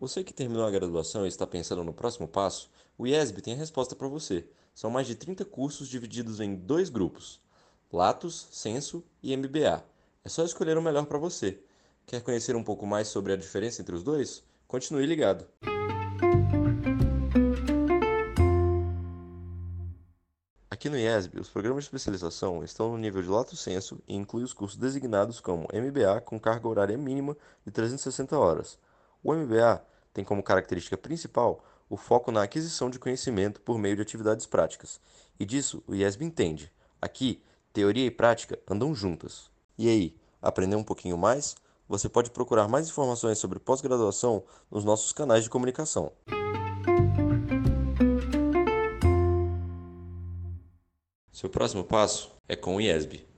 Você que terminou a graduação e está pensando no próximo passo, o IESB tem a resposta para você. São mais de 30 cursos divididos em dois grupos: Latos, Senso e MBA. É só escolher o melhor para você. Quer conhecer um pouco mais sobre a diferença entre os dois? Continue ligado. Aqui no IESB, os programas de especialização estão no nível de Lato Senso e incluem os cursos designados como MBA com carga horária mínima de 360 horas. O MBA tem como característica principal o foco na aquisição de conhecimento por meio de atividades práticas. E disso o IESB entende. Aqui, teoria e prática andam juntas. E aí, aprendeu um pouquinho mais? Você pode procurar mais informações sobre pós-graduação nos nossos canais de comunicação. Seu próximo passo é com o IESB.